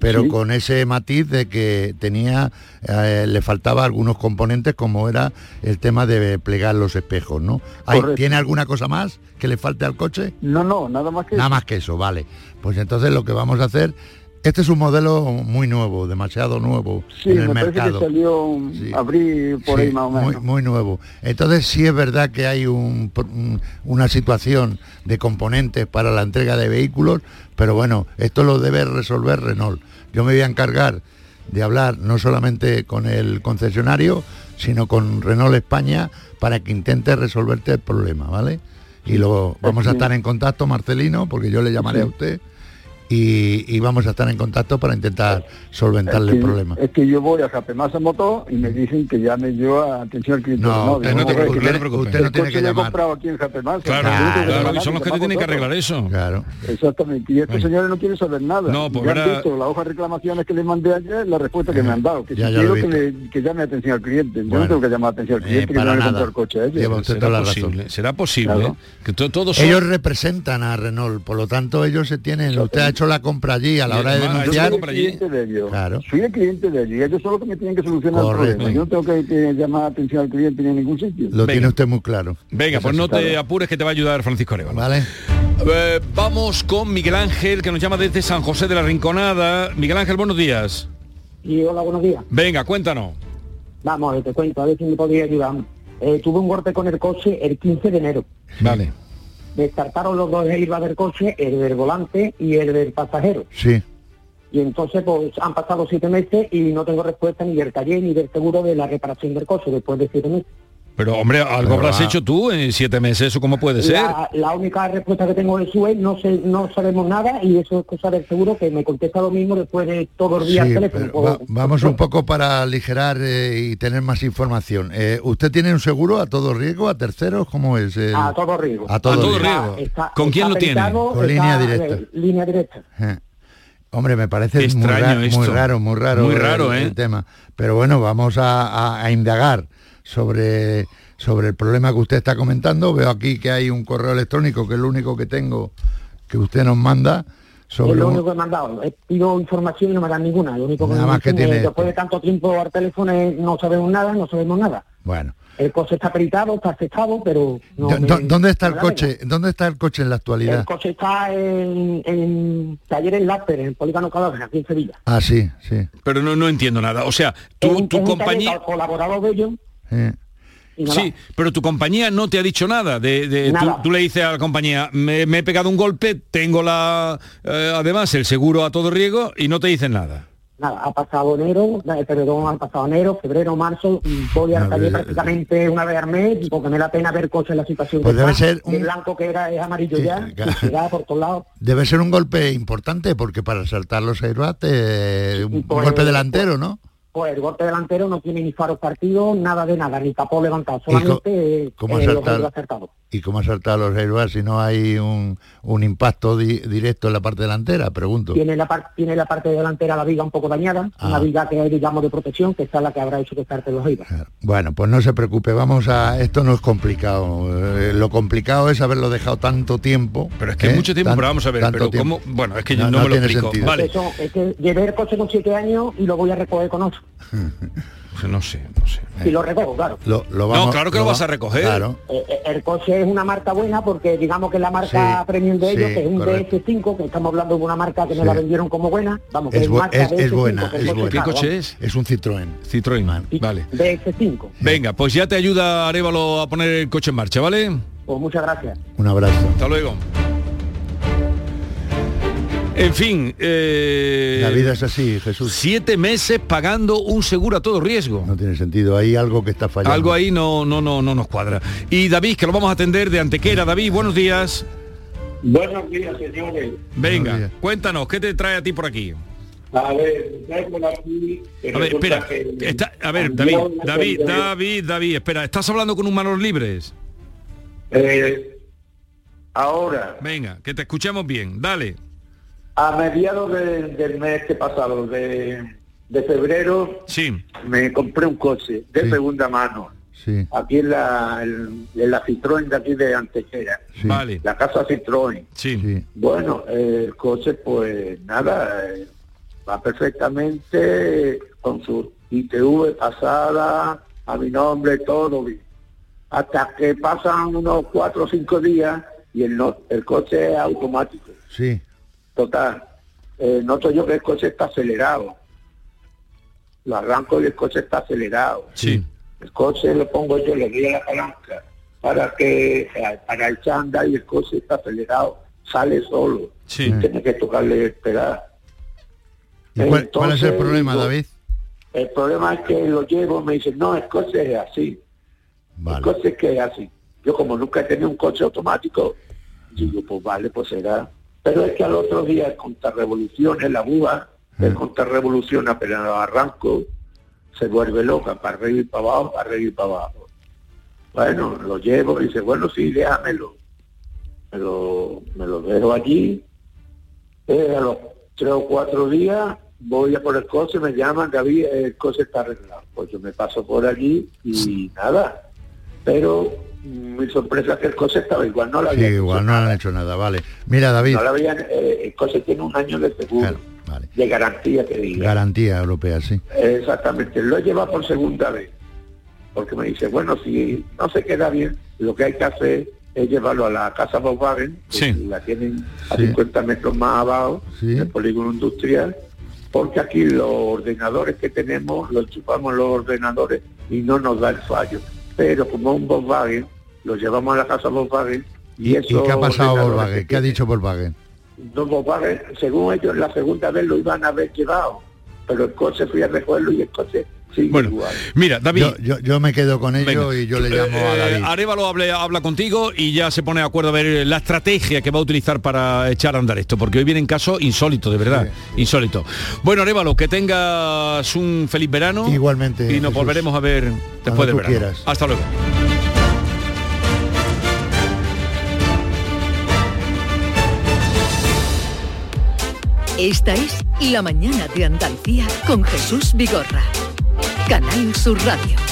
pero con ese matiz de que tenía, eh, le faltaba algunos componentes como era el tema de plegar los espejos, ¿no? ¿Hay- Correcto. ¿Tiene alguna cosa más que le falte al coche? No, no, nada más que Nada eso. más que eso, vale. Pues entonces lo que vamos a hacer, este es un modelo muy nuevo, demasiado nuevo Sí, en el me parece mercado. que salió abrir por Sí, ahí más o menos. muy nuevo. Entonces sí es verdad que hay un- un- una situación de componentes para la entrega de vehículos, pero bueno, esto lo debe resolver Renault. Yo me voy a encargar de hablar no solamente con el concesionario, sino con Renault España para que intente resolverte el problema, ¿vale? Y luego vamos a estar en contacto, Marcelino, porque yo le llamaré a usted y, y vamos a estar en contacto para intentar solventarle es, el que, problema. es que yo voy a Japemasa Motor y me dicen que llame yo a atención al cliente. No, usted no te preocupe, "Hombre, no te preocupe. Usted el no tiene coche que lo he llamar". comprado aquí en Japemasa. Claro, no que claro, llamar, y son los que te tienen que arreglar eso. Claro. Exactamente, y estos Venga. señores no quieren saber nada. No, pues ya han verá- visto la hoja de reclamaciones que les mandé ayer, la respuesta que me han dado, que ya, si ya quiero que, le- que llame atención al cliente. Yo Bueno. no tengo que llamar atención al Eh, cliente, que para no le nada. compró el coche a ellos. Será posible Claro. que to- todos Ellos representan a Renault, por lo tanto ellos se tienen, usted ha hecho la compra allí a la hora de denunciar. Yo soy el cliente de ellos. Claro. Soy el cliente de ellos. Ellos son los que me tienen que solucionar Correcto. el problema. Yo no tengo que, que llamar atención al cliente ni en ningún sitio. Lo Venga. tiene usted muy claro. Venga, pues no te apures que te va a ayudar Francisco Arevalo. Vale. Eh, vamos con Miguel Ángel, que nos llama desde San José de la Rinconada. Miguel Ángel, buenos días. Y hola, buenos días. Venga, cuéntanos. Vamos, te cuento, a ver si me podría ayudar. Eh, tuve un golpe con el coche el 15 de enero. Vale. Descartaron los dos airbags del coche, el del volante y el del pasajero. Sí. Y entonces pues han pasado siete meses y no tengo respuesta ni del taller ni del seguro de la reparación del coche después de siete meses. Pero hombre, algo Pero habrás va. hecho tú en siete meses, ¿eso cómo puede ser? La, la única respuesta que tengo de su es no sé, no sabemos nada y eso es cosa del seguro que me contesta lo mismo después de todo el día Sí, teléfono. va- vamos un poco para aligerar eh, y tener más información. Eh, ¿Usted tiene un seguro a todo riesgo, a terceros? ¿Cómo es? el- A todo riesgo. A todo, A todo riesgo. riesgo. ¿Con quién lo tiene? Con línea directa. línea directa. Eh. Hombre, me parece muy, raro, muy raro, muy raro, Muy el- raro, el, ¿eh? tema. Pero bueno, vamos a, a- a indagar sobre, sobre el problema que usted está comentando. Veo aquí que hay un correo electrónico, que es lo único que tengo que usted nos manda es sobre lo único que me han dado. Eh, Pido información y no me dan ninguna. Lo único que Nada me más que es, tiene después de tanto tiempo al teléfono es, no sabemos nada, no sabemos nada. Bueno, El coche está peritado, está aceptado, pero no ¿Dó- me- dó- ¿dónde está el coche? ¿Dónde está el coche en la actualidad? El coche está en, en taller en Láser, en el Polígono Cadáver, aquí en Sevilla. Ah, sí, sí. Pero no, no entiendo nada. O sea, Es tu, compañía... colaborador de ellos Eh. Sí, pero tu compañía no te ha dicho nada. De, de- tú, Nada. tú le dices a la compañía, me, me he pegado un golpe, tengo la eh, además el seguro a todo riesgo y no te dicen nada. Nada, ha pasado enero, eh, perdón, ha pasado enero, febrero, marzo, voy al A taller prácticamente una vez al mes, porque me da pena ver coches en la situación Pues que debe está. ser un- blanco que era es amarillo Sí, ya, claro. por todos lados. Debe ser un golpe importante porque para saltar los airbags, eh, un pues, golpe delantero, ¿no? Pues el golpe delantero no tiene ni faros partidos, nada de nada, ni capó levantado, solamente eh, cómo eh, los saltar? acertados. ¿Y cómo ha saltado los airbags si no hay un, un impacto di- directo en la parte delantera? Pregunto. Tiene la, par- tiene la parte delantera la viga un poco dañada, Ah. una viga que es, digamos, de protección, que esta es la que habrá hecho que salte los IVA. Bueno, pues no se preocupe, vamos a... Esto no es complicado. Eh, lo complicado es haberlo dejado tanto tiempo. Pero es que es ¿eh? mucho tiempo, Tan- pero vamos a ver, tanto pero cómo- bueno, es que yo no me lo tiene explico. sentido. Vale. Eso, es que llevé el coche con siete años y lo voy a recoger con ocho. No sé, no sé. Si lo recojo, claro. Lo, lo No, vamos- claro que lo vas a recoger. Claro. Eh, eh, el coche es una marca buena porque digamos que la marca Sí, premium de ellos, sí, que es un correcto. DS5, que estamos hablando de una marca que Sí. la vendieron como buena, vamos, que es, Es, marca es- es DS5, buena, es coche buena. ¿Qué caro, coche vamos. es? Es un Citroën. Citroën. Vale. DS5. Venga, pues ya te ayuda Arevalo a poner el coche en marcha, ¿vale? Pues muchas gracias. Un abrazo. Hasta luego. En fin, eh, La vida es así, Jesús. siete meses pagando un seguro a todo riesgo. No tiene sentido. Hay algo que está fallando. Algo ahí no, no, no, no nos cuadra. Y David, que lo vamos a atender de Antequera. David, buenos días. Buenos días, señores. Venga, cuéntanos, ¿qué te trae a ti por aquí? A ver, por aquí... A ver, espera. que- está- a ver, David, David, David, David, espera, ¿estás hablando con un manos libres? Eh, ahora, Venga, que te escuchemos bien. Dale. A mediados de- del mes que pasado, de, de febrero, Sí. me compré un coche de segunda mano. Sí. Aquí en la, en, en la Citroën de aquí de Antequera. Vale. La casa Citroën. Sí. Bueno, eh, el coche pues nada, eh, va perfectamente con su ITV pasada, a mi nombre, todo bien. Hasta que pasan unos cuatro o cinco días y el, no- el coche es automático. Sí. Total. Eh, noto yo que el coche está acelerado. Lo arranco y el coche está acelerado. Sí. El coche lo pongo yo, le doy a la palanca para que eh, para echar a andar y el coche está acelerado. Sale solo. Sí. Tiene que tocarle esperar. ¿Y cuál, cuál es el problema, David? El problema es que lo llevo, me dicen, no, el coche es así. El coche es que es así. Yo como nunca he tenido un coche automático, digo, pues vale, pues será. Pero es que al otro día en la búa, el contrarrevolución apenas arranco, se vuelve loca, para arriba y para abajo, para arriba y para abajo. Bueno, lo llevo y dice, bueno, sí, déjamelo. Me lo, me lo dejo allí. Eh, a los tres o cuatro días voy a por el coche, me llaman, David, el coche está arreglado. Pues yo me paso por allí y nada. Pero mm, mi sorpresa es que el coche estaba igual, no la Sí, había igual no han hecho nada, vale. Mira, David, no la habían, eh, el coche tiene un año de seguro, de garantía que diga. garantía europea, sí. Exactamente, lo he llevado por segunda vez. Porque me dice, bueno, si no se queda bien, lo que hay que hacer es llevarlo a la casa Volkswagen, que la tienen a Sí. 50 metros más abajo, Sí. del polígono industrial, porque aquí los ordenadores que tenemos, los chupamos los ordenadores y no nos da el fallo. Pero como un Volkswagen, lo llevamos a la casa Volkswagen y, ¿Y, eso y qué ha pasado Volkswagen? ¿Qué ha dicho Volkswagen? Volkswagen, según ellos, la segunda vez lo iban a haber llevado, pero el coche fui a recogerlo y el coche Bueno, igual. Mira, David. Yo, yo, yo me quedo con ello Venga. y yo le llamo a Eh, David. Arevalo habla, habla contigo y ya se pone de acuerdo a ver la estrategia que va a utilizar para echar a andar esto, porque hoy vienen casos insólitos, de verdad, insólito. Bueno, Arevalo, que tengas un feliz verano. Igualmente, Y nos Jesús. volveremos a ver después del verano. quieras. Hasta luego. Esta es La Mañana de Andalucía con Jesús Vigorra. Canal Sur Radio.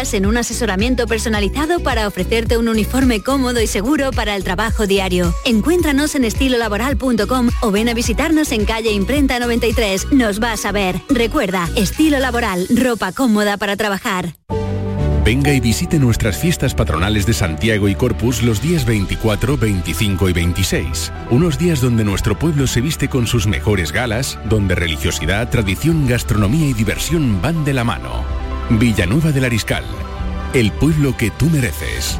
en un asesoramiento personalizado para ofrecerte un uniforme cómodo y seguro para el trabajo diario. Encuéntranos en estilolaboral.com o ven a visitarnos en calle Imprenta 93. Nos vas a ver. Recuerda, Estilo Laboral, ropa cómoda para trabajar. Venga y visite nuestras fiestas patronales de Santiago y Corpus los días 24, 25 y 26. Unos días donde nuestro pueblo se viste con sus mejores galas, donde religiosidad, tradición, gastronomía y diversión van de la mano. Villanueva del Ariscal, el pueblo que tú mereces.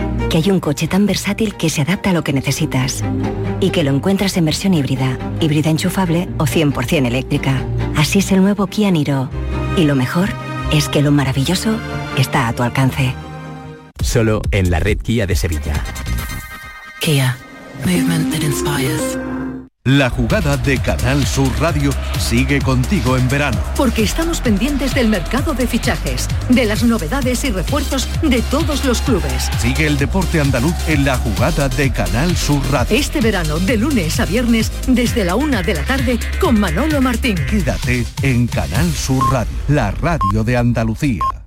Que hay un coche tan versátil que se adapta a lo que necesitas y que lo encuentras en versión híbrida, híbrida enchufable o 100% eléctrica. Así es el nuevo Kia Niro. Y lo mejor es que lo maravilloso está a tu alcance. Solo en la red Kia de Sevilla. Kia. Movement that inspires. La jugada de Canal Sur Radio sigue contigo en verano. Porque estamos pendientes del mercado de fichajes, de las novedades y refuerzos de todos los clubes. Sigue el deporte andaluz en la jugada de Canal Sur Radio. Este verano, de lunes a viernes, desde la una de la tarde, con Manolo Martín. Quédate en Canal Sur Radio, la radio de Andalucía.